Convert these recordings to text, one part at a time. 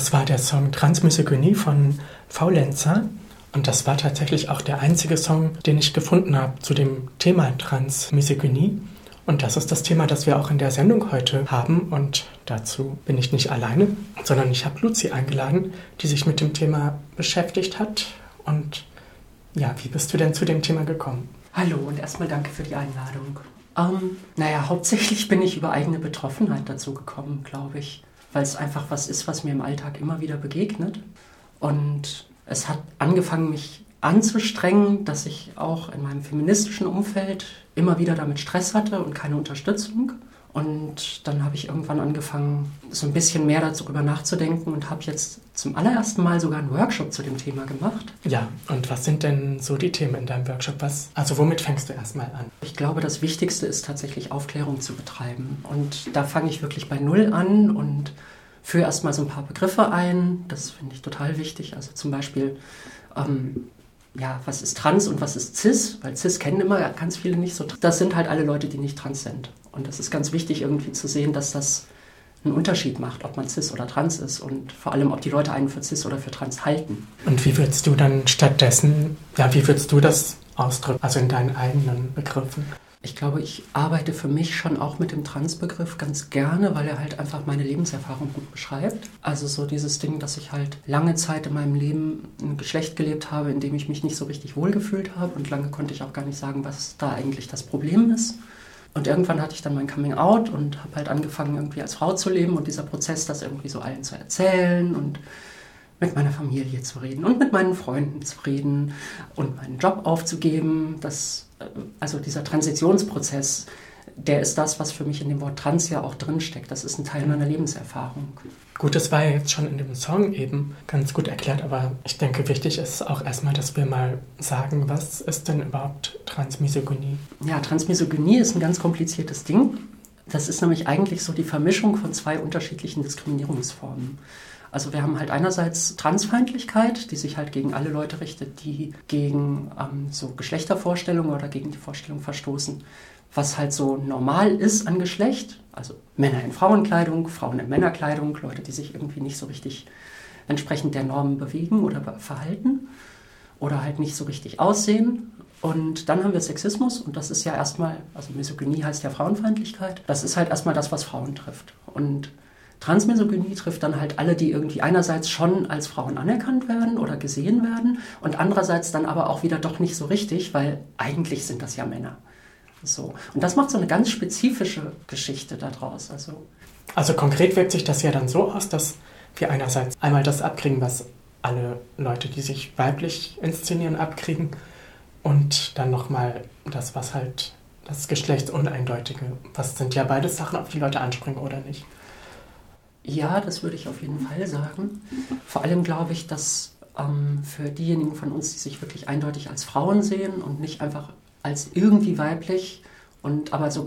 Das war der Song Transmisogynie von Faulenzer. Und das war tatsächlich auch der einzige Song, den ich gefunden habe zu dem Thema Transmisogynie. Und das ist das Thema, das wir auch in der Sendung heute haben. Und dazu bin ich nicht alleine, sondern ich habe Luzi eingeladen, die sich mit dem Thema beschäftigt hat. Und ja, wie bist du denn zu dem Thema gekommen? Hallo und erstmal danke für die Einladung. Ähm, naja, hauptsächlich bin ich über eigene Betroffenheit dazu gekommen, glaube ich weil es einfach was ist, was mir im Alltag immer wieder begegnet. Und es hat angefangen, mich anzustrengen, dass ich auch in meinem feministischen Umfeld immer wieder damit Stress hatte und keine Unterstützung. Und dann habe ich irgendwann angefangen, so ein bisschen mehr darüber nachzudenken und habe jetzt zum allerersten Mal sogar einen Workshop zu dem Thema gemacht. Ja, und was sind denn so die Themen in deinem Workshop? Was, also womit fängst du erstmal an? Ich glaube, das Wichtigste ist tatsächlich Aufklärung zu betreiben. Und da fange ich wirklich bei Null an und führe erstmal so ein paar Begriffe ein. Das finde ich total wichtig. Also zum Beispiel ähm, ja, was ist trans und was ist cis? Weil cis kennen immer ganz viele nicht so. Das sind halt alle Leute, die nicht trans sind. Und das ist ganz wichtig irgendwie zu sehen, dass das einen Unterschied macht, ob man cis oder trans ist und vor allem, ob die Leute einen für cis oder für trans halten. Und wie würdest du dann stattdessen, ja, wie würdest du das ausdrücken, also in deinen eigenen Begriffen? Ich glaube, ich arbeite für mich schon auch mit dem Transbegriff ganz gerne, weil er halt einfach meine Lebenserfahrung gut beschreibt. Also so dieses Ding, dass ich halt lange Zeit in meinem Leben ein Geschlecht gelebt habe, in dem ich mich nicht so richtig wohlgefühlt habe und lange konnte ich auch gar nicht sagen, was da eigentlich das Problem ist. Und irgendwann hatte ich dann mein Coming Out und habe halt angefangen, irgendwie als Frau zu leben und dieser Prozess, das irgendwie so allen zu erzählen und mit meiner Familie zu reden und mit meinen Freunden zu reden und meinen Job aufzugeben. Das, also dieser Transitionsprozess, der ist das, was für mich in dem Wort Trans ja auch drinsteckt. Das ist ein Teil meiner Lebenserfahrung. Gut, das war ja jetzt schon in dem Song eben ganz gut erklärt, aber ich denke, wichtig ist auch erstmal, dass wir mal sagen, was ist denn überhaupt Transmisogynie? Ja, Transmisogynie ist ein ganz kompliziertes Ding. Das ist nämlich eigentlich so die Vermischung von zwei unterschiedlichen Diskriminierungsformen. Also wir haben halt einerseits Transfeindlichkeit, die sich halt gegen alle Leute richtet, die gegen ähm, so Geschlechtervorstellungen oder gegen die Vorstellung verstoßen, was halt so normal ist an Geschlecht. Also Männer in Frauenkleidung, Frauen in Männerkleidung, Leute, die sich irgendwie nicht so richtig entsprechend der Normen bewegen oder verhalten oder halt nicht so richtig aussehen. Und dann haben wir Sexismus und das ist ja erstmal, also Misogynie heißt ja Frauenfeindlichkeit. Das ist halt erstmal das, was Frauen trifft. Und Transmisogynie trifft dann halt alle, die irgendwie einerseits schon als Frauen anerkannt werden oder gesehen werden und andererseits dann aber auch wieder doch nicht so richtig, weil eigentlich sind das ja Männer. So. Und das macht so eine ganz spezifische Geschichte daraus. Also, also konkret wirkt sich das ja dann so aus, dass wir einerseits einmal das abkriegen, was alle Leute, die sich weiblich inszenieren, abkriegen und dann nochmal das, was halt das Geschlechtsuneindeutige. Was sind ja beide Sachen, auf die Leute anspringen oder nicht? Ja, das würde ich auf jeden Fall sagen. Vor allem glaube ich, dass ähm, für diejenigen von uns, die sich wirklich eindeutig als Frauen sehen und nicht einfach als irgendwie weiblich und aber so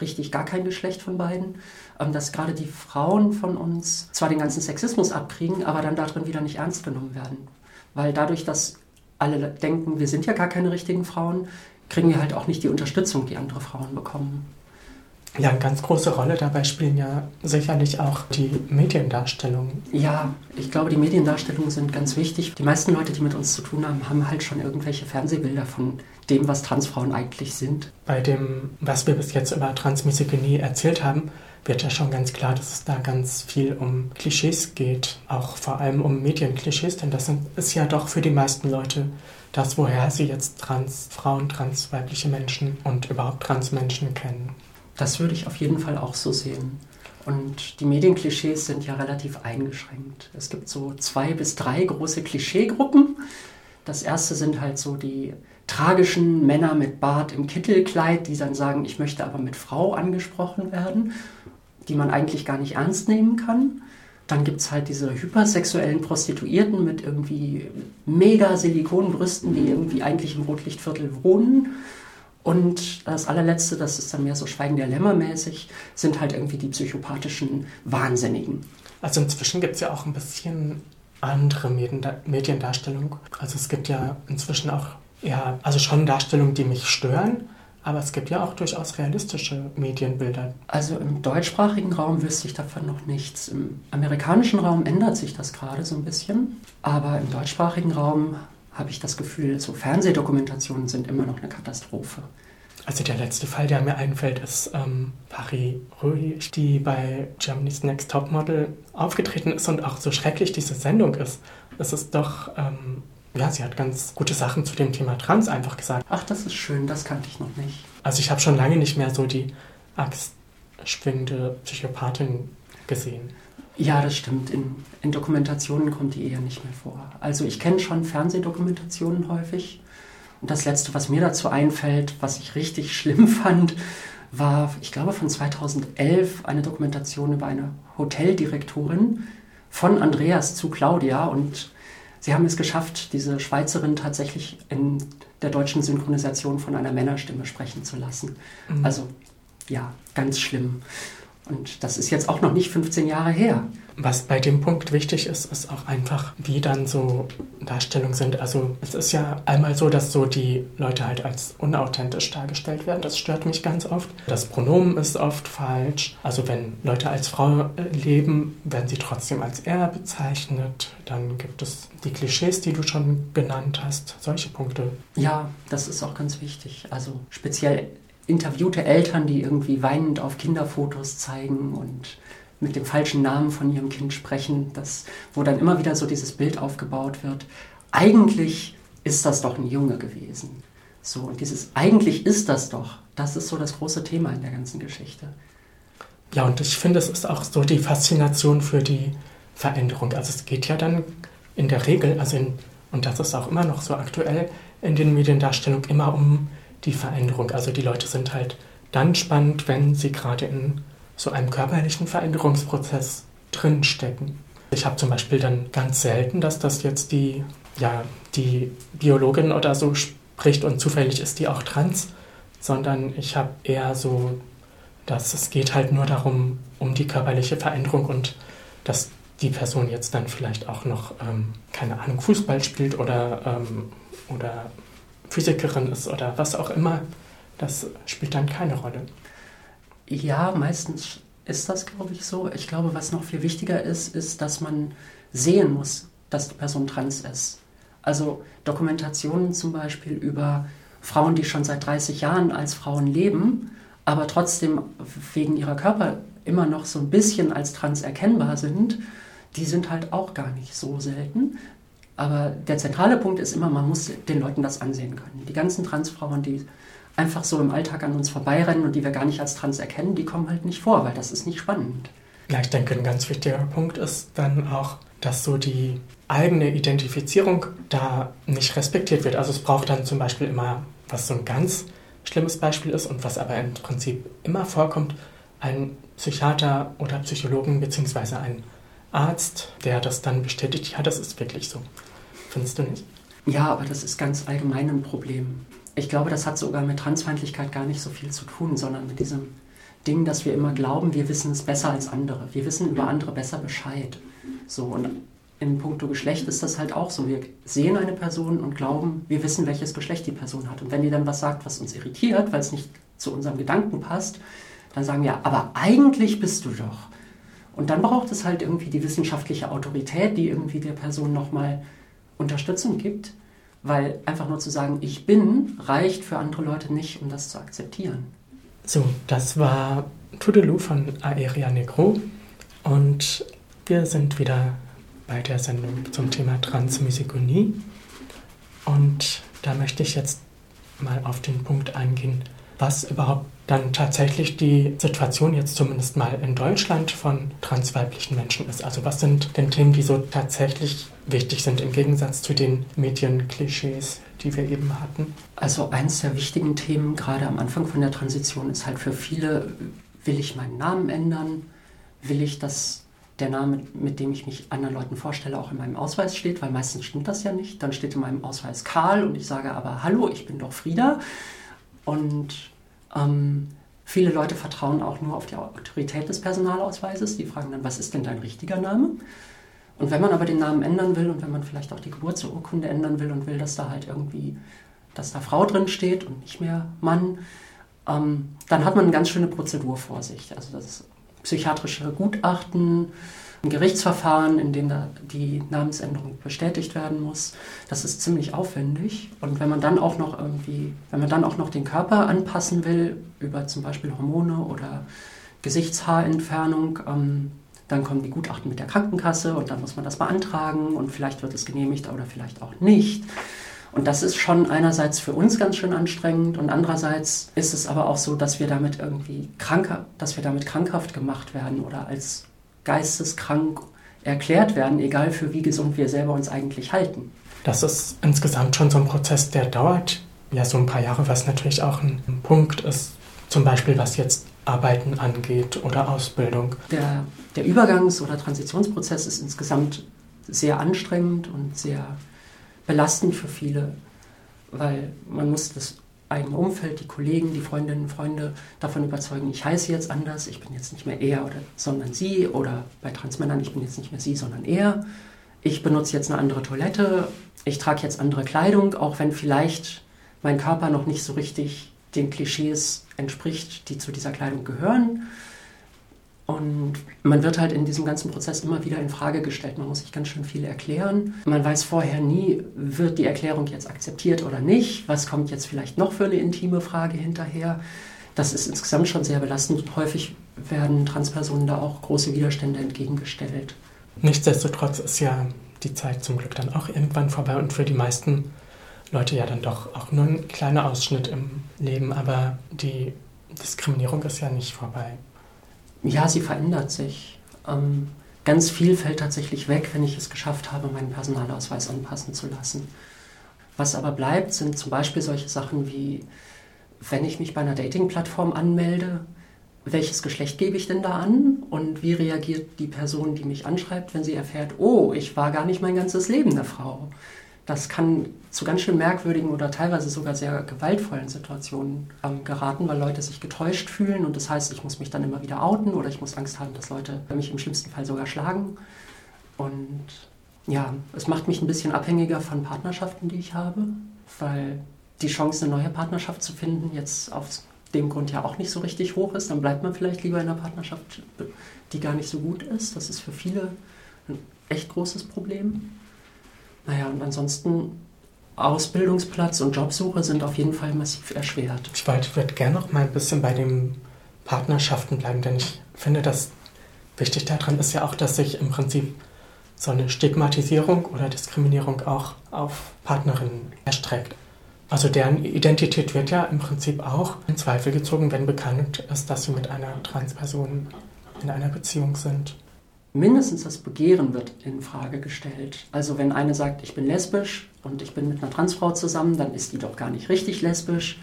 richtig gar kein Geschlecht von beiden, ähm, dass gerade die Frauen von uns zwar den ganzen Sexismus abkriegen, aber dann darin wieder nicht ernst genommen werden. Weil dadurch, dass alle denken, wir sind ja gar keine richtigen Frauen, kriegen wir halt auch nicht die Unterstützung, die andere Frauen bekommen. Ja, eine ganz große Rolle dabei spielen ja sicherlich auch die Mediendarstellungen. Ja, ich glaube, die Mediendarstellungen sind ganz wichtig. Die meisten Leute, die mit uns zu tun haben, haben halt schon irgendwelche Fernsehbilder von dem, was Transfrauen eigentlich sind. Bei dem, was wir bis jetzt über Transmisogynie erzählt haben, wird ja schon ganz klar, dass es da ganz viel um Klischees geht, auch vor allem um Medienklischees, denn das ist ja doch für die meisten Leute das, woher sie jetzt Transfrauen, transweibliche Menschen und überhaupt Transmenschen kennen. Das würde ich auf jeden Fall auch so sehen. Und die Medienklischees sind ja relativ eingeschränkt. Es gibt so zwei bis drei große Klischeegruppen. Das erste sind halt so die tragischen Männer mit Bart im Kittelkleid, die dann sagen, ich möchte aber mit Frau angesprochen werden, die man eigentlich gar nicht ernst nehmen kann. Dann gibt es halt diese hypersexuellen Prostituierten mit irgendwie mega Silikonbrüsten, die irgendwie eigentlich im Rotlichtviertel wohnen und das allerletzte, das ist dann mehr so Schweigen der Lämmer mäßig, sind halt irgendwie die psychopathischen Wahnsinnigen. Also inzwischen gibt es ja auch ein bisschen andere Mediendarstellung. Also es gibt ja inzwischen auch, ja, also schon Darstellungen, die mich stören, aber es gibt ja auch durchaus realistische Medienbilder. Also im deutschsprachigen Raum wüsste ich davon noch nichts. Im amerikanischen Raum ändert sich das gerade so ein bisschen, aber im deutschsprachigen Raum habe ich das Gefühl, so Fernsehdokumentationen sind immer noch eine Katastrophe. Also der letzte Fall, der mir einfällt, ist ähm, Paris Rui, die bei Germany's Next Topmodel aufgetreten ist und auch so schrecklich diese Sendung ist. Es ist doch, ähm, ja, sie hat ganz gute Sachen zu dem Thema Trans einfach gesagt. Ach, das ist schön, das kannte ich noch nicht. Also ich habe schon lange nicht mehr so die axtschwingende Psychopathin gesehen. Ja, das stimmt. In, in Dokumentationen kommt die eher nicht mehr vor. Also ich kenne schon Fernsehdokumentationen häufig. Und das Letzte, was mir dazu einfällt, was ich richtig schlimm fand, war, ich glaube, von 2011 eine Dokumentation über eine Hoteldirektorin von Andreas zu Claudia. Und sie haben es geschafft, diese Schweizerin tatsächlich in der deutschen Synchronisation von einer Männerstimme sprechen zu lassen. Mhm. Also ja, ganz schlimm. Und das ist jetzt auch noch nicht 15 Jahre her. Was bei dem Punkt wichtig ist, ist auch einfach, wie dann so Darstellungen sind. Also es ist ja einmal so, dass so die Leute halt als unauthentisch dargestellt werden. Das stört mich ganz oft. Das Pronomen ist oft falsch. Also wenn Leute als Frau äh, leben, werden sie trotzdem als er bezeichnet. Dann gibt es die Klischees, die du schon genannt hast. Solche Punkte. Ja, das ist auch ganz wichtig. Also speziell interviewte Eltern, die irgendwie weinend auf Kinderfotos zeigen und mit dem falschen Namen von ihrem Kind sprechen, das, wo dann immer wieder so dieses Bild aufgebaut wird. Eigentlich ist das doch ein Junge gewesen. So, und dieses eigentlich ist das doch, das ist so das große Thema in der ganzen Geschichte. Ja, und ich finde, es ist auch so die Faszination für die Veränderung. Also es geht ja dann in der Regel, also in, und das ist auch immer noch so aktuell in den Mediendarstellungen, immer um die Veränderung. Also die Leute sind halt dann spannend, wenn sie gerade in so einem körperlichen Veränderungsprozess drinstecken. Ich habe zum Beispiel dann ganz selten, dass das jetzt die, ja, die Biologin oder so spricht und zufällig ist die auch trans, sondern ich habe eher so, dass es geht halt nur darum, um die körperliche Veränderung und dass die Person jetzt dann vielleicht auch noch, ähm, keine Ahnung, Fußball spielt oder, ähm, oder Physikerin ist oder was auch immer, das spielt dann keine Rolle. Ja, meistens ist das, glaube ich, so. Ich glaube, was noch viel wichtiger ist, ist, dass man sehen muss, dass die Person trans ist. Also Dokumentationen zum Beispiel über Frauen, die schon seit 30 Jahren als Frauen leben, aber trotzdem wegen ihrer Körper immer noch so ein bisschen als trans erkennbar sind, die sind halt auch gar nicht so selten. Aber der zentrale Punkt ist immer, man muss den Leuten das ansehen können. Die ganzen Transfrauen, die einfach so im Alltag an uns vorbeirennen und die wir gar nicht als trans erkennen, die kommen halt nicht vor, weil das ist nicht spannend. Ja, ich denke, ein ganz wichtiger Punkt ist dann auch, dass so die eigene Identifizierung da nicht respektiert wird. Also es braucht dann zum Beispiel immer, was so ein ganz schlimmes Beispiel ist und was aber im Prinzip immer vorkommt, ein Psychiater oder Psychologen bzw. ein Arzt, der das dann bestätigt, ja, das ist wirklich so. Findest du nicht? Ja, aber das ist ganz allgemein ein Problem. Ich glaube, das hat sogar mit Transfeindlichkeit gar nicht so viel zu tun, sondern mit diesem Ding, dass wir immer glauben, wir wissen es besser als andere. Wir wissen über andere besser Bescheid. So, und in puncto Geschlecht ist das halt auch so. Wir sehen eine Person und glauben, wir wissen, welches Geschlecht die Person hat. Und wenn die dann was sagt, was uns irritiert, weil es nicht zu unserem Gedanken passt, dann sagen wir, aber eigentlich bist du doch. Und dann braucht es halt irgendwie die wissenschaftliche Autorität, die irgendwie der Person nochmal Unterstützung gibt, weil einfach nur zu sagen, ich bin, reicht für andere Leute nicht, um das zu akzeptieren. So, das war Tudelu von Aeria Negro und wir sind wieder bei der Sendung zum Thema Transmisogynie und da möchte ich jetzt mal auf den Punkt eingehen, was überhaupt dann tatsächlich die Situation jetzt zumindest mal in Deutschland von transweiblichen Menschen ist. Also was sind denn Themen, die so tatsächlich wichtig sind im Gegensatz zu den Medienklischees, die wir eben hatten? Also eines der wichtigen Themen gerade am Anfang von der Transition ist halt für viele, will ich meinen Namen ändern? Will ich, dass der Name, mit dem ich mich anderen Leuten vorstelle, auch in meinem Ausweis steht? Weil meistens stimmt das ja nicht. Dann steht in meinem Ausweis Karl und ich sage aber, hallo, ich bin doch Frieda. Und ähm, viele Leute vertrauen auch nur auf die Autorität des Personalausweises. Die fragen dann, was ist denn dein richtiger Name? Und wenn man aber den Namen ändern will und wenn man vielleicht auch die Geburtsurkunde ändern will und will, dass da halt irgendwie dass da Frau drin steht und nicht mehr Mann, ähm, dann hat man eine ganz schöne Prozedur vor sich. Also das psychiatrische Gutachten, ein Gerichtsverfahren, in dem die Namensänderung bestätigt werden muss. Das ist ziemlich aufwendig. Und wenn man dann auch noch irgendwie, wenn man dann auch noch den Körper anpassen will, über zum Beispiel Hormone oder Gesichtshaarentfernung, ähm, dann kommen die Gutachten mit der Krankenkasse und dann muss man das beantragen und vielleicht wird es genehmigt oder vielleicht auch nicht. Und das ist schon einerseits für uns ganz schön anstrengend und andererseits ist es aber auch so, dass wir damit irgendwie kranker, dass wir damit krankhaft gemacht werden oder als geisteskrank erklärt werden, egal für wie gesund wir selber uns eigentlich halten. Das ist insgesamt schon so ein Prozess, der dauert ja so ein paar Jahre, was natürlich auch ein Punkt ist, zum Beispiel was jetzt Arbeiten angeht oder Ausbildung. Der, der Übergangs- oder Transitionsprozess ist insgesamt sehr anstrengend und sehr belastend für viele, weil man muss das eigene Umfeld, die Kollegen, die Freundinnen und Freunde davon überzeugen, ich heiße jetzt anders, ich bin jetzt nicht mehr er oder sondern sie oder bei Transmännern, ich bin jetzt nicht mehr sie, sondern er. Ich benutze jetzt eine andere Toilette, ich trage jetzt andere Kleidung, auch wenn vielleicht mein Körper noch nicht so richtig den Klischees entspricht, die zu dieser Kleidung gehören. Und man wird halt in diesem ganzen Prozess immer wieder in Frage gestellt. Man muss sich ganz schön viel erklären. Man weiß vorher nie, wird die Erklärung jetzt akzeptiert oder nicht. Was kommt jetzt vielleicht noch für eine intime Frage hinterher? Das ist insgesamt schon sehr belastend und häufig werden Transpersonen da auch große Widerstände entgegengestellt. Nichtsdestotrotz ist ja die Zeit zum Glück dann auch irgendwann vorbei und für die meisten Leute ja dann doch auch nur ein kleiner Ausschnitt im Leben, aber die Diskriminierung ist ja nicht vorbei. Ja, sie verändert sich. Ähm, ganz viel fällt tatsächlich weg, wenn ich es geschafft habe, meinen Personalausweis anpassen zu lassen. Was aber bleibt, sind zum Beispiel solche Sachen wie, wenn ich mich bei einer Dating-Plattform anmelde, welches Geschlecht gebe ich denn da an und wie reagiert die Person, die mich anschreibt, wenn sie erfährt, oh, ich war gar nicht mein ganzes Leben eine Frau. Das kann zu ganz schön merkwürdigen oder teilweise sogar sehr gewaltvollen Situationen ähm, geraten, weil Leute sich getäuscht fühlen und das heißt, ich muss mich dann immer wieder outen oder ich muss Angst haben, dass Leute mich im schlimmsten Fall sogar schlagen. Und ja, es macht mich ein bisschen abhängiger von Partnerschaften, die ich habe, weil die Chance, eine neue Partnerschaft zu finden, jetzt aus dem Grund ja auch nicht so richtig hoch ist. Dann bleibt man vielleicht lieber in einer Partnerschaft, die gar nicht so gut ist. Das ist für viele ein echt großes Problem. Naja, und ansonsten Ausbildungsplatz und Jobsuche sind auf jeden Fall massiv erschwert. Ich würde gerne noch mal ein bisschen bei den Partnerschaften bleiben, denn ich finde, dass wichtig daran ist ja auch, dass sich im Prinzip so eine Stigmatisierung oder Diskriminierung auch auf Partnerinnen erstreckt. Also deren Identität wird ja im Prinzip auch in Zweifel gezogen, wenn bekannt ist, dass sie mit einer Transperson in einer Beziehung sind mindestens das Begehren wird in Frage gestellt. Also wenn eine sagt, ich bin lesbisch und ich bin mit einer Transfrau zusammen, dann ist die doch gar nicht richtig lesbisch.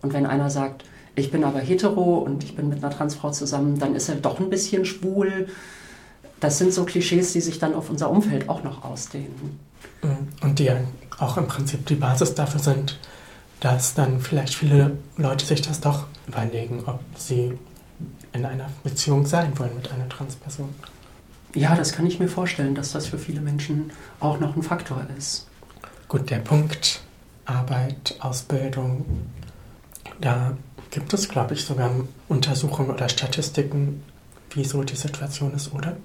Und wenn einer sagt, ich bin aber hetero und ich bin mit einer Transfrau zusammen, dann ist er doch ein bisschen schwul. Das sind so Klischees, die sich dann auf unser Umfeld auch noch ausdehnen. Mhm. Und die auch im Prinzip die Basis dafür sind, dass dann vielleicht viele Leute sich das doch überlegen, ob sie in einer Beziehung sein wollen mit einer Transperson. Ja, das kann ich mir vorstellen, dass das für viele Menschen auch noch ein Faktor ist. Gut, der Punkt Arbeit, Ausbildung, da gibt es, glaube ich, sogar Untersuchungen oder Statistiken, wie so die Situation ist, oder?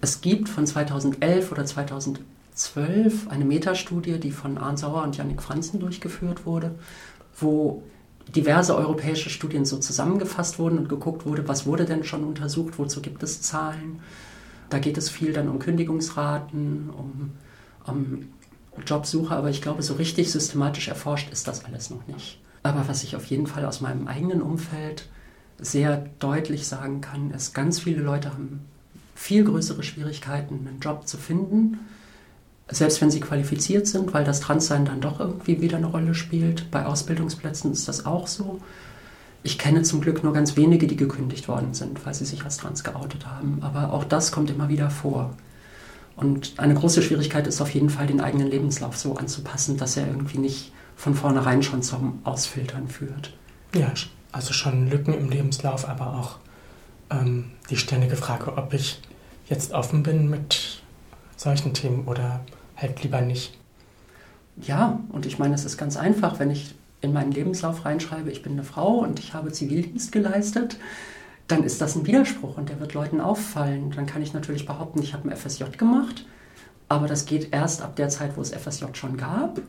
Es gibt von 2011 oder 2012 eine Metastudie, die von Arndt Sauer und Yannick Franzen durchgeführt wurde, wo diverse europäische Studien so zusammengefasst wurden und geguckt wurde, was wurde denn schon untersucht, wozu gibt es Zahlen da geht es viel dann um Kündigungsraten, um, um Jobsuche, aber ich glaube, so richtig systematisch erforscht ist das alles noch nicht. Aber was ich auf jeden Fall aus meinem eigenen Umfeld sehr deutlich sagen kann, ist, ganz viele Leute haben viel größere Schwierigkeiten, einen Job zu finden, selbst wenn sie qualifiziert sind, weil das Transsein dann doch irgendwie wieder eine Rolle spielt. Bei Ausbildungsplätzen ist das auch so. Ich kenne zum Glück nur ganz wenige, die gekündigt worden sind, weil sie sich als trans geoutet haben. Aber auch das kommt immer wieder vor. Und eine große Schwierigkeit ist auf jeden Fall, den eigenen Lebenslauf so anzupassen, dass er irgendwie nicht von vornherein schon zum Ausfiltern führt. Ja, also schon Lücken im Lebenslauf, aber auch ähm, die ständige Frage, ob ich jetzt offen bin mit solchen Themen oder halt lieber nicht. Ja, und ich meine, es ist ganz einfach, wenn ich in meinen Lebenslauf reinschreibe, ich bin eine Frau und ich habe Zivildienst geleistet, dann ist das ein Widerspruch und der wird Leuten auffallen. Dann kann ich natürlich behaupten, ich habe ein FSJ gemacht, aber das geht erst ab der Zeit, wo es FSJ schon gab.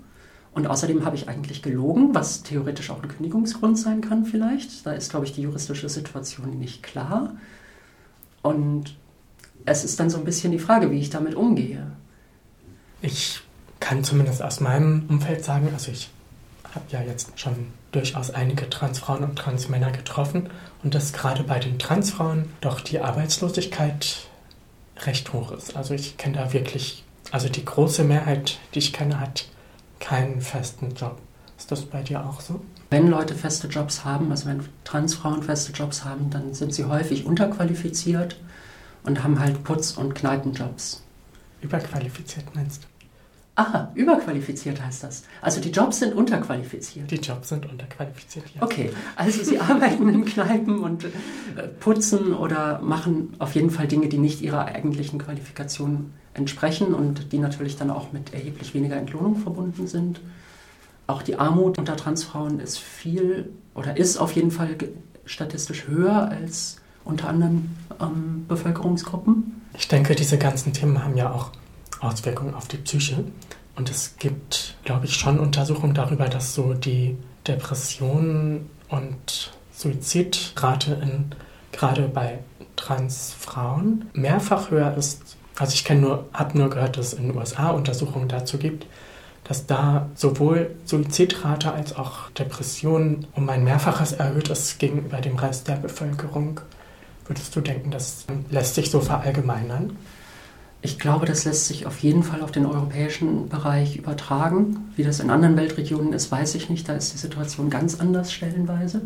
Und außerdem habe ich eigentlich gelogen, was theoretisch auch ein Kündigungsgrund sein kann vielleicht. Da ist, glaube ich, die juristische Situation nicht klar. Und es ist dann so ein bisschen die Frage, wie ich damit umgehe. Ich kann zumindest aus meinem Umfeld sagen, also ich habe ja jetzt schon durchaus einige Transfrauen und Transmänner getroffen und dass gerade bei den Transfrauen doch die Arbeitslosigkeit recht hoch ist. Also ich kenne da wirklich, also die große Mehrheit, die ich kenne, hat keinen festen Job. Ist das bei dir auch so? Wenn Leute feste Jobs haben, also wenn Transfrauen feste Jobs haben, dann sind sie häufig unterqualifiziert und haben halt Putz- und Kneipenjobs. Überqualifiziert meinst du? Aha, überqualifiziert heißt das. Also die Jobs sind unterqualifiziert. Die Jobs sind unterqualifiziert, ja. Okay, also sie arbeiten in Kneipen und äh, putzen oder machen auf jeden Fall Dinge, die nicht ihrer eigentlichen Qualifikation entsprechen und die natürlich dann auch mit erheblich weniger Entlohnung verbunden sind. Auch die Armut unter Transfrauen ist viel oder ist auf jeden Fall statistisch höher als unter anderen ähm, Bevölkerungsgruppen. Ich denke, diese ganzen Themen haben ja auch Auswirkungen auf die Psyche. Und es gibt, glaube ich, schon Untersuchungen darüber, dass so die Depressionen und Suizidrate in, gerade bei Transfrauen mehrfach höher ist. Also ich nur, habe nur gehört, dass es in den USA Untersuchungen dazu gibt, dass da sowohl Suizidrate als auch Depressionen um ein Mehrfaches erhöht ist gegenüber dem Rest der Bevölkerung. Würdest du denken, das lässt sich so verallgemeinern? Ich glaube, das lässt sich auf jeden Fall auf den europäischen Bereich übertragen. Wie das in anderen Weltregionen ist, weiß ich nicht. Da ist die Situation ganz anders stellenweise.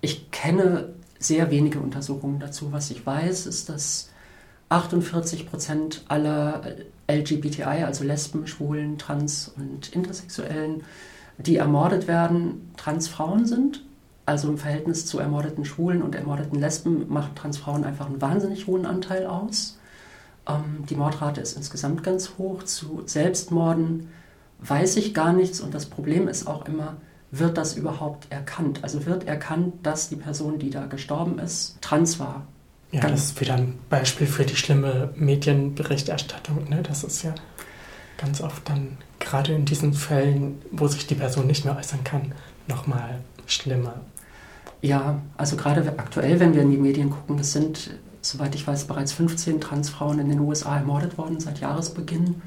Ich kenne sehr wenige Untersuchungen dazu. Was ich weiß, ist, dass 48 Prozent aller LGBTI, also Lesben, Schwulen, Trans- und Intersexuellen, die ermordet werden, Transfrauen sind. Also im Verhältnis zu ermordeten Schwulen und ermordeten Lesben machen Transfrauen einfach einen wahnsinnig hohen Anteil aus. Ähm, die Mordrate ist insgesamt ganz hoch. Zu Selbstmorden weiß ich gar nichts und das Problem ist auch immer, wird das überhaupt erkannt? Also wird erkannt, dass die Person, die da gestorben ist, trans war. Ja, das ist wieder ein Beispiel für die schlimme Medienberichterstattung. Ne? Das ist ja ganz oft dann, gerade in diesen Fällen, wo sich die Person nicht mehr äußern kann, nochmal schlimmer. Ja, also gerade aktuell, wenn wir in die Medien gucken, es sind soweit ich weiß, bereits 15 Transfrauen in den USA ermordet worden seit Jahresbeginn.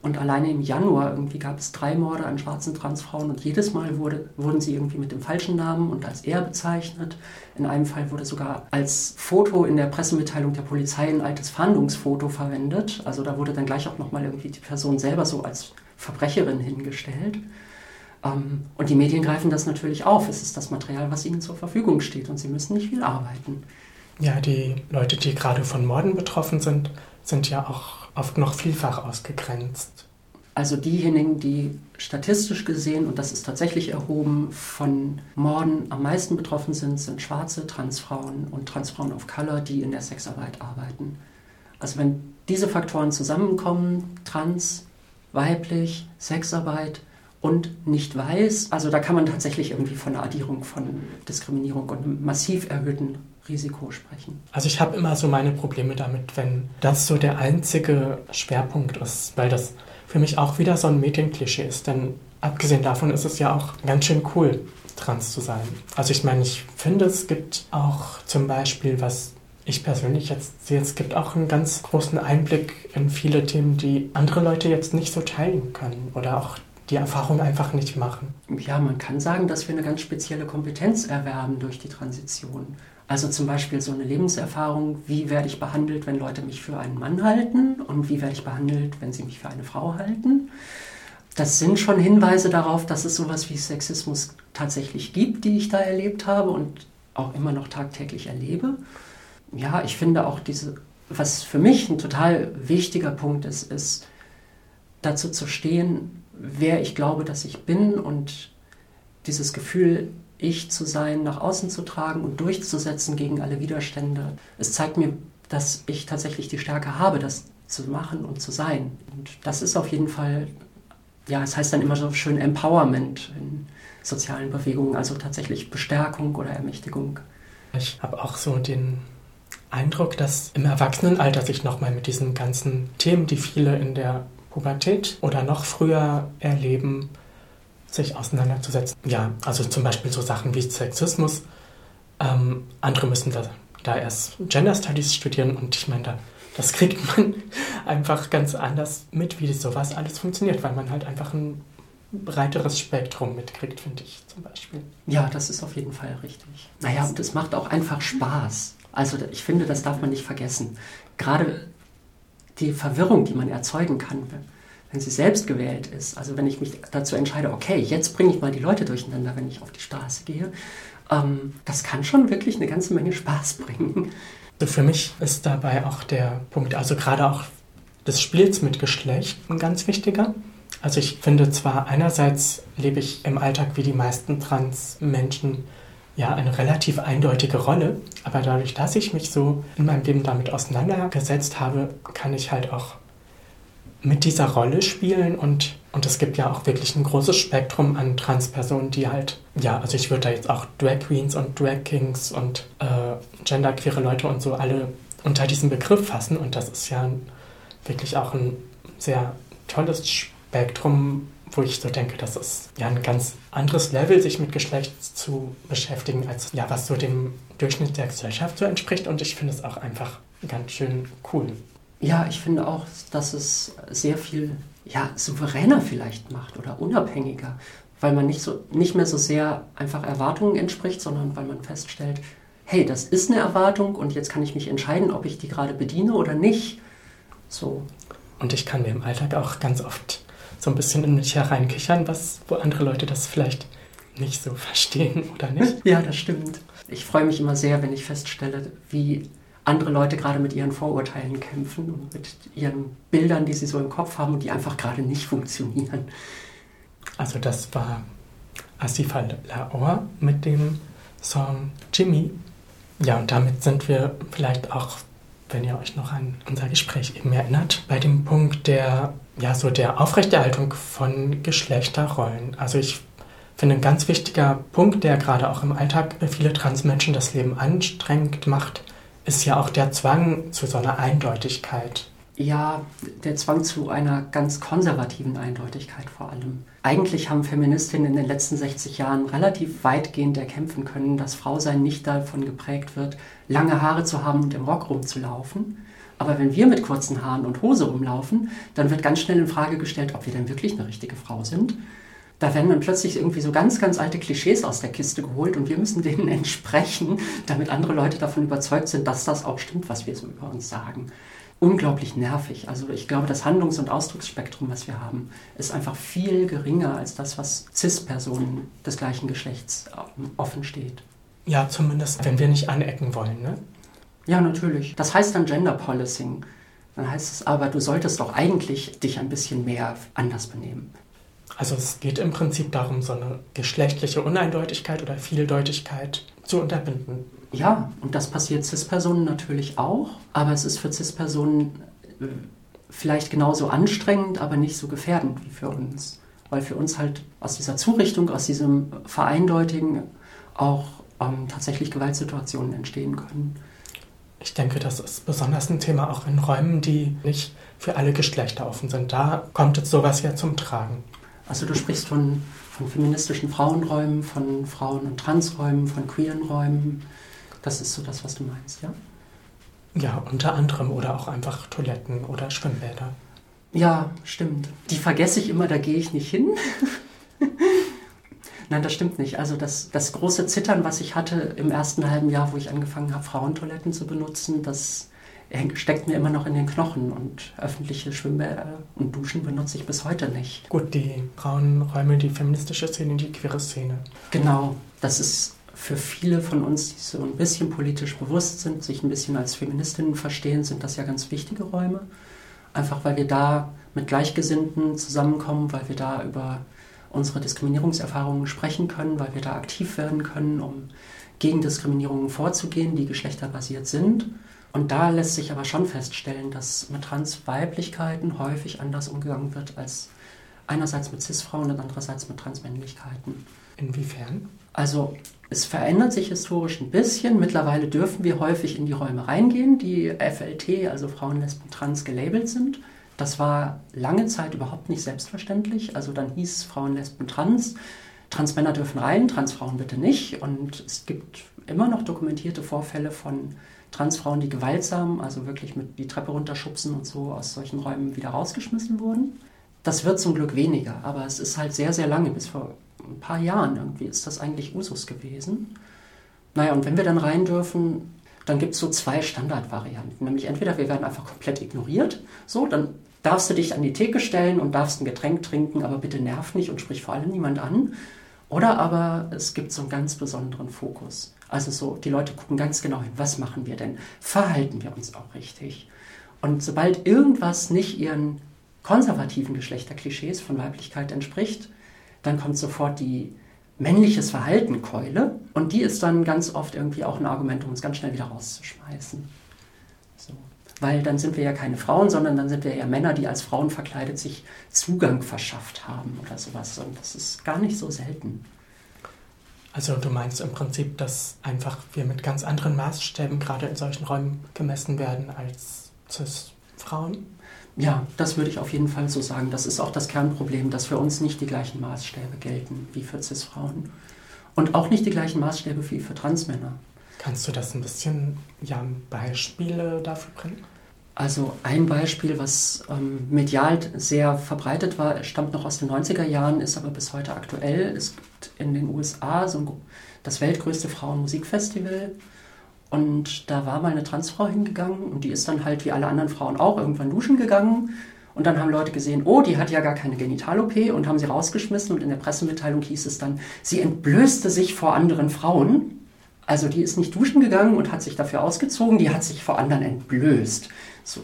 Und alleine im Januar irgendwie gab es drei Morde an schwarzen Transfrauen und jedes Mal wurde, wurden sie irgendwie mit dem falschen Namen und als er bezeichnet. In einem Fall wurde sogar als Foto in der Pressemitteilung der Polizei ein altes Fahndungsfoto verwendet. Also da wurde dann gleich auch nochmal irgendwie die Person selber so als Verbrecherin hingestellt. Ähm, und die Medien greifen das natürlich auf. Es ist das Material, was ihnen zur Verfügung steht und sie müssen nicht viel arbeiten. Ja, die Leute, die gerade von Morden betroffen sind, sind ja auch oft noch vielfach ausgegrenzt. Also diejenigen, die statistisch gesehen, und das ist tatsächlich erhoben, von Morden am meisten betroffen sind, sind schwarze Transfrauen und Transfrauen of Color, die in der Sexarbeit arbeiten. Also wenn diese Faktoren zusammenkommen, trans, weiblich, Sexarbeit und nicht weiß, also da kann man tatsächlich irgendwie von einer Addierung von Diskriminierung und einem massiv erhöhten Risiko sprechen. Also ich habe immer so meine Probleme damit, wenn das so der einzige Schwerpunkt ist, weil das für mich auch wieder so ein Medienklischee ist. Denn abgesehen davon ist es ja auch ganz schön cool, trans zu sein. Also ich meine, ich finde, es gibt auch zum Beispiel, was ich persönlich jetzt sehe, es gibt auch einen ganz großen Einblick in viele Themen, die andere Leute jetzt nicht so teilen können oder auch die Erfahrung einfach nicht machen. Ja, man kann sagen, dass wir eine ganz spezielle Kompetenz erwerben durch die Transition. Also zum Beispiel so eine Lebenserfahrung, wie werde ich behandelt, wenn Leute mich für einen Mann halten und wie werde ich behandelt, wenn sie mich für eine Frau halten. Das sind schon Hinweise darauf, dass es sowas wie Sexismus tatsächlich gibt, die ich da erlebt habe und auch immer noch tagtäglich erlebe. Ja, ich finde auch diese, was für mich ein total wichtiger Punkt ist, ist dazu zu stehen, wer ich glaube, dass ich bin und dieses Gefühl, ich zu sein, nach außen zu tragen und durchzusetzen gegen alle Widerstände. Es zeigt mir, dass ich tatsächlich die Stärke habe, das zu machen und zu sein. Und das ist auf jeden Fall ja, es heißt dann immer so schön Empowerment in sozialen Bewegungen, also tatsächlich Bestärkung oder Ermächtigung. Ich habe auch so den Eindruck, dass im Erwachsenenalter sich nochmal mit diesen ganzen Themen, die viele in der Pubertät oder noch früher erleben, sich auseinanderzusetzen. Ja, also zum Beispiel so Sachen wie Sexismus. Ähm, andere müssen da, da erst Gender Studies studieren und ich meine, da, das kriegt man einfach ganz anders mit, wie sowas alles funktioniert, weil man halt einfach ein breiteres Spektrum mitkriegt, finde ich zum Beispiel. Ja, das ist auf jeden Fall richtig. Naja, und es macht auch einfach Spaß. Also ich finde, das darf man nicht vergessen. Gerade die Verwirrung, die man erzeugen kann, wenn sie selbst gewählt ist. Also wenn ich mich dazu entscheide, okay, jetzt bringe ich mal die Leute durcheinander, wenn ich auf die Straße gehe, ähm, das kann schon wirklich eine ganze Menge Spaß bringen. Also für mich ist dabei auch der Punkt, also gerade auch des Spiels mit Geschlecht ein ganz wichtiger. Also ich finde zwar einerseits lebe ich im Alltag wie die meisten Trans-Menschen ja eine relativ eindeutige Rolle, aber dadurch, dass ich mich so in meinem Leben damit auseinandergesetzt habe, kann ich halt auch mit dieser Rolle spielen. Und, und es gibt ja auch wirklich ein großes Spektrum an Transpersonen, die halt, ja, also ich würde da jetzt auch Drag Queens und Drag Kings und äh, genderqueere Leute und so alle unter diesen Begriff fassen. Und das ist ja wirklich auch ein sehr tolles Spektrum, wo ich so denke, das ist ja ein ganz anderes Level, sich mit Geschlecht zu beschäftigen, als ja, was so dem Durchschnitt der Gesellschaft so entspricht und ich finde es auch einfach ganz schön cool. Ja, ich finde auch, dass es sehr viel ja, souveräner vielleicht macht oder unabhängiger, weil man nicht, so, nicht mehr so sehr einfach Erwartungen entspricht, sondern weil man feststellt, hey, das ist eine Erwartung und jetzt kann ich mich entscheiden, ob ich die gerade bediene oder nicht. So. Und ich kann mir im Alltag auch ganz oft so ein bisschen in mich hereinkichern, was, wo andere Leute das vielleicht nicht so verstehen oder nicht. ja, das stimmt. Ich freue mich immer sehr, wenn ich feststelle, wie andere Leute gerade mit ihren Vorurteilen kämpfen und mit ihren Bildern, die sie so im Kopf haben und die einfach gerade nicht funktionieren. Also das war Asifa Laor mit dem Song Jimmy. Ja, und damit sind wir vielleicht auch, wenn ihr euch noch an unser Gespräch eben erinnert, bei dem Punkt der, ja, so der Aufrechterhaltung von Geschlechterrollen. Also ich finde, ein ganz wichtiger Punkt, der gerade auch im Alltag für viele Transmenschen das Leben anstrengend macht, ist ja auch der Zwang zu so einer Eindeutigkeit. Ja, der Zwang zu einer ganz konservativen Eindeutigkeit vor allem. Eigentlich haben Feministinnen in den letzten 60 Jahren relativ weitgehend erkämpfen können, dass Frausein nicht davon geprägt wird, lange Haare zu haben und im Rock rumzulaufen. Aber wenn wir mit kurzen Haaren und Hose rumlaufen, dann wird ganz schnell in Frage gestellt, ob wir denn wirklich eine richtige Frau sind da werden dann plötzlich irgendwie so ganz, ganz alte Klischees aus der Kiste geholt und wir müssen denen entsprechen, damit andere Leute davon überzeugt sind, dass das auch stimmt, was wir so über uns sagen. Unglaublich nervig. Also ich glaube, das Handlungs- und Ausdrucksspektrum, was wir haben, ist einfach viel geringer als das, was CIS-Personen des gleichen Geschlechts ähm, offen steht. Ja, zumindest, wenn wir nicht anecken wollen, ne? Ja, natürlich. Das heißt dann Gender Policing. Dann heißt es aber, du solltest doch eigentlich dich ein bisschen mehr anders benehmen. Also es geht im Prinzip darum, so eine geschlechtliche Uneindeutigkeit oder Vieldeutigkeit zu unterbinden. Ja, und das passiert CIS-Personen natürlich auch, aber es ist für CIS-Personen äh, vielleicht genauso anstrengend, aber nicht so gefährdend wie für uns. Weil für uns halt aus dieser Zurichtung, aus diesem Vereindeutigen auch ähm, tatsächlich Gewaltsituationen entstehen können. Ich denke, das ist besonders ein Thema auch in Räumen, die nicht für alle Geschlechter offen sind. Da kommt jetzt sowas ja zum Tragen. Also du sprichst von, von feministischen Frauenräumen, von Frauen- und Transräumen, von queeren Räumen. Das ist so das, was du meinst, ja? Ja, unter anderem oder auch einfach Toiletten oder Schwimmbäder. Ja, stimmt. Die vergesse ich immer, da gehe ich nicht hin. Nein, das stimmt nicht. Also das, das große Zittern, was ich hatte im ersten halben Jahr, wo ich angefangen habe, Frauentoiletten zu benutzen, das steckt mir immer noch in den Knochen und öffentliche Schwimmbäder und Duschen benutze ich bis heute nicht. Gut, die braunen Räume, die feministische Szene, die queere Szene. Genau, das ist für viele von uns, die so ein bisschen politisch bewusst sind, sich ein bisschen als Feministinnen verstehen, sind das ja ganz wichtige Räume. Einfach weil wir da mit Gleichgesinnten zusammenkommen, weil wir da über unsere Diskriminierungserfahrungen sprechen können, weil wir da aktiv werden können, um gegen Diskriminierungen vorzugehen, die geschlechterbasiert sind und da lässt sich aber schon feststellen, dass mit Transweiblichkeiten häufig anders umgegangen wird als Einerseits mit Cis-Frauen und andererseits mit Transmännlichkeiten. Inwiefern? Also es verändert sich historisch ein bisschen. Mittlerweile dürfen wir häufig in die Räume reingehen, die FLT, also Frauen, Lesben, Trans, gelabelt sind. Das war lange Zeit überhaupt nicht selbstverständlich. Also dann hieß es Frauen, Lesben, Trans. Transmänner dürfen rein, Transfrauen bitte nicht. Und es gibt immer noch dokumentierte Vorfälle von Transfrauen, die gewaltsam, also wirklich mit die Treppe runterschubsen und so aus solchen Räumen wieder rausgeschmissen wurden. Das wird zum Glück weniger, aber es ist halt sehr, sehr lange, bis vor ein paar Jahren irgendwie ist das eigentlich Usus gewesen. Naja, und wenn wir dann rein dürfen, dann gibt es so zwei Standardvarianten. Nämlich entweder wir werden einfach komplett ignoriert, so, dann darfst du dich an die Theke stellen und darfst ein Getränk trinken, aber bitte nerv nicht und sprich vor allem niemand an. Oder aber es gibt so einen ganz besonderen Fokus. Also so, die Leute gucken ganz genau hin, was machen wir denn? Verhalten wir uns auch richtig? Und sobald irgendwas nicht ihren konservativen Geschlechterklischees von Weiblichkeit entspricht, dann kommt sofort die männliches Verhalten Keule und die ist dann ganz oft irgendwie auch ein Argument, um uns ganz schnell wieder rauszuschmeißen. So. Weil dann sind wir ja keine Frauen, sondern dann sind wir ja Männer, die als Frauen verkleidet sich Zugang verschafft haben oder sowas. Und das ist gar nicht so selten. Also du meinst im Prinzip, dass einfach wir mit ganz anderen Maßstäben gerade in solchen Räumen gemessen werden als Cis-Frauen? Ja, das würde ich auf jeden Fall so sagen. Das ist auch das Kernproblem, dass für uns nicht die gleichen Maßstäbe gelten wie für Cis-Frauen. Und auch nicht die gleichen Maßstäbe wie für Transmänner. Kannst du das ein bisschen, ja, Beispiele dafür bringen? Also ein Beispiel, was ähm, medial sehr verbreitet war, stammt noch aus den 90er Jahren, ist aber bis heute aktuell. Es gibt in den USA so ein, das weltgrößte Frauenmusikfestival und da war mal eine Transfrau hingegangen und die ist dann halt wie alle anderen Frauen auch irgendwann duschen gegangen. Und dann haben Leute gesehen, oh, die hat ja gar keine Genital-OP und haben sie rausgeschmissen. Und in der Pressemitteilung hieß es dann, sie entblößte sich vor anderen Frauen. Also die ist nicht duschen gegangen und hat sich dafür ausgezogen, die hat sich vor anderen entblößt. So.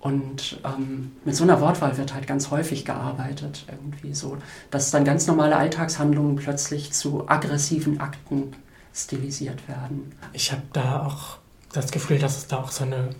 Und ähm, mit so einer Wortwahl wird halt ganz häufig gearbeitet, irgendwie so, dass dann ganz normale Alltagshandlungen plötzlich zu aggressiven Akten stilisiert werden. Ich habe da auch das Gefühl, dass es da auch so eine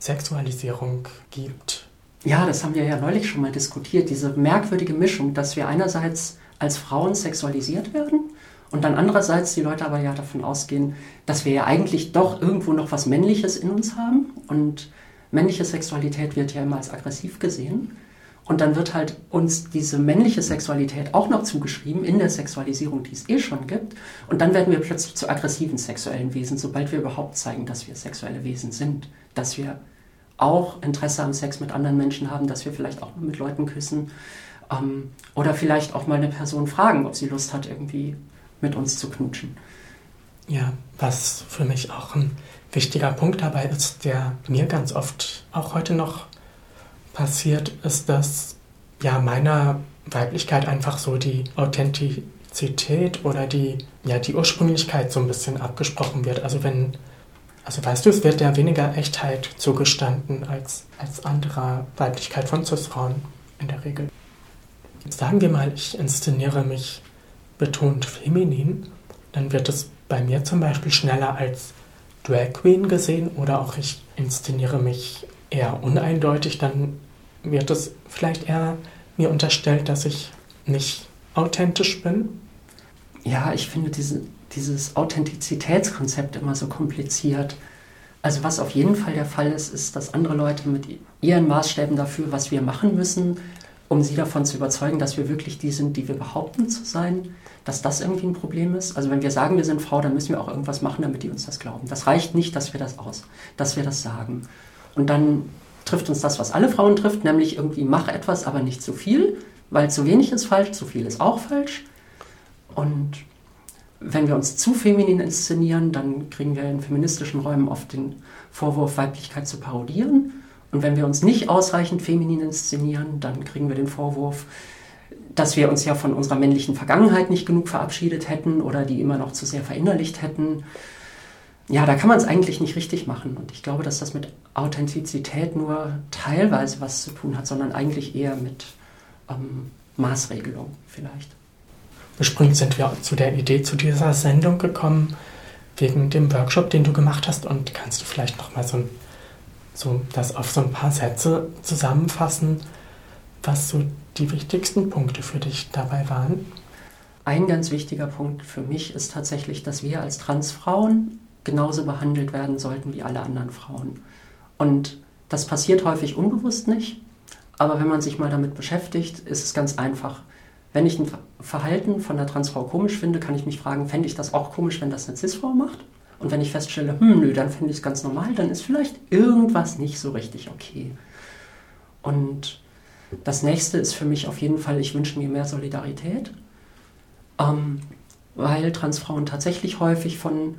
Sexualisierung gibt. Ja, das haben wir ja neulich schon mal diskutiert, diese merkwürdige Mischung, dass wir einerseits als Frauen sexualisiert werden und dann andererseits die Leute aber ja davon ausgehen, dass wir ja eigentlich doch irgendwo noch was Männliches in uns haben und männliche Sexualität wird ja immer als aggressiv gesehen. Und dann wird halt uns diese männliche Sexualität auch noch zugeschrieben in der Sexualisierung, die es eh schon gibt. Und dann werden wir plötzlich zu aggressiven sexuellen Wesen, sobald wir überhaupt zeigen, dass wir sexuelle Wesen sind. Dass wir auch Interesse am Sex mit anderen Menschen haben, dass wir vielleicht auch mit Leuten küssen. Ähm, oder vielleicht auch mal eine Person fragen, ob sie Lust hat, irgendwie mit uns zu knutschen. Ja, was für mich auch ein wichtiger Punkt dabei ist, der mir ganz oft auch heute noch passiert, ist, dass ja meiner Weiblichkeit einfach so die Authentizität oder die, ja, die Ursprünglichkeit so ein bisschen abgesprochen wird. Also wenn, also weißt du, es wird ja weniger Echtheit zugestanden als, als anderer Weiblichkeit von Cis-Frauen in der Regel. Sagen wir mal, ich inszeniere mich betont feminin, dann wird es bei mir zum Beispiel schneller als Drag Queen gesehen oder auch ich inszeniere mich eher uneindeutig, dann wird es vielleicht eher mir unterstellt, dass ich nicht authentisch bin. Ja, ich finde diese, dieses Authentizitätskonzept immer so kompliziert. Also was auf jeden Fall der Fall ist, ist, dass andere Leute mit ihren Maßstäben dafür, was wir machen müssen, um sie davon zu überzeugen, dass wir wirklich die sind, die wir behaupten zu sein, dass das irgendwie ein Problem ist. Also wenn wir sagen, wir sind Frau, dann müssen wir auch irgendwas machen, damit die uns das glauben. Das reicht nicht, dass wir das aus, dass wir das sagen. Und dann trifft uns das, was alle Frauen trifft, nämlich irgendwie mach etwas, aber nicht zu viel, weil zu wenig ist falsch, zu viel ist auch falsch. Und wenn wir uns zu feminin inszenieren, dann kriegen wir in feministischen Räumen oft den Vorwurf, Weiblichkeit zu parodieren. Und wenn wir uns nicht ausreichend feminin inszenieren, dann kriegen wir den Vorwurf, dass wir uns ja von unserer männlichen Vergangenheit nicht genug verabschiedet hätten oder die immer noch zu sehr verinnerlicht hätten ja, da kann man es eigentlich nicht richtig machen. Und ich glaube, dass das mit Authentizität nur teilweise was zu tun hat, sondern eigentlich eher mit ähm, Maßregelung vielleicht. Ursprünglich sind wir zu der Idee zu dieser Sendung gekommen, wegen dem Workshop, den du gemacht hast. Und kannst du vielleicht nochmal so, so das auf so ein paar Sätze zusammenfassen, was so die wichtigsten Punkte für dich dabei waren? Ein ganz wichtiger Punkt für mich ist tatsächlich, dass wir als Transfrauen genauso behandelt werden sollten wie alle anderen Frauen. Und das passiert häufig unbewusst nicht, aber wenn man sich mal damit beschäftigt, ist es ganz einfach. Wenn ich ein Verhalten von einer Transfrau komisch finde, kann ich mich fragen, fände ich das auch komisch, wenn das eine Cis-Frau macht? Und wenn ich feststelle, hm, nö, dann finde ich es ganz normal, dann ist vielleicht irgendwas nicht so richtig okay. Und das nächste ist für mich auf jeden Fall, ich wünsche mir mehr Solidarität, ähm, weil Transfrauen tatsächlich häufig von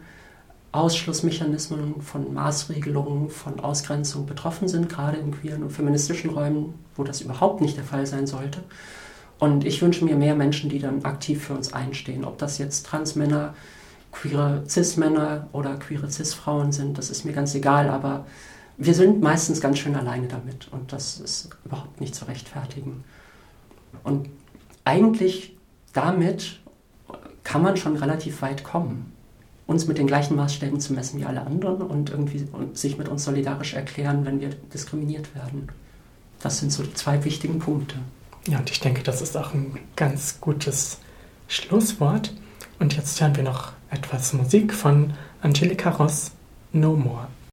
Ausschlussmechanismen, von Maßregelungen, von Ausgrenzung betroffen sind, gerade in queeren und feministischen Räumen, wo das überhaupt nicht der Fall sein sollte. Und ich wünsche mir mehr Menschen, die dann aktiv für uns einstehen. Ob das jetzt Transmänner, queere Cis-Männer oder queere Cis-Frauen sind, das ist mir ganz egal, aber wir sind meistens ganz schön alleine damit und das ist überhaupt nicht zu rechtfertigen. Und eigentlich damit kann man schon relativ weit kommen, uns mit den gleichen Maßstäben zu messen wie alle anderen und irgendwie sich mit uns solidarisch erklären, wenn wir diskriminiert werden. Das sind so die zwei wichtigen Punkte. Ja, und ich denke, das ist auch ein ganz gutes Schlusswort. Und jetzt hören wir noch etwas Musik von Angelika Ross, No More.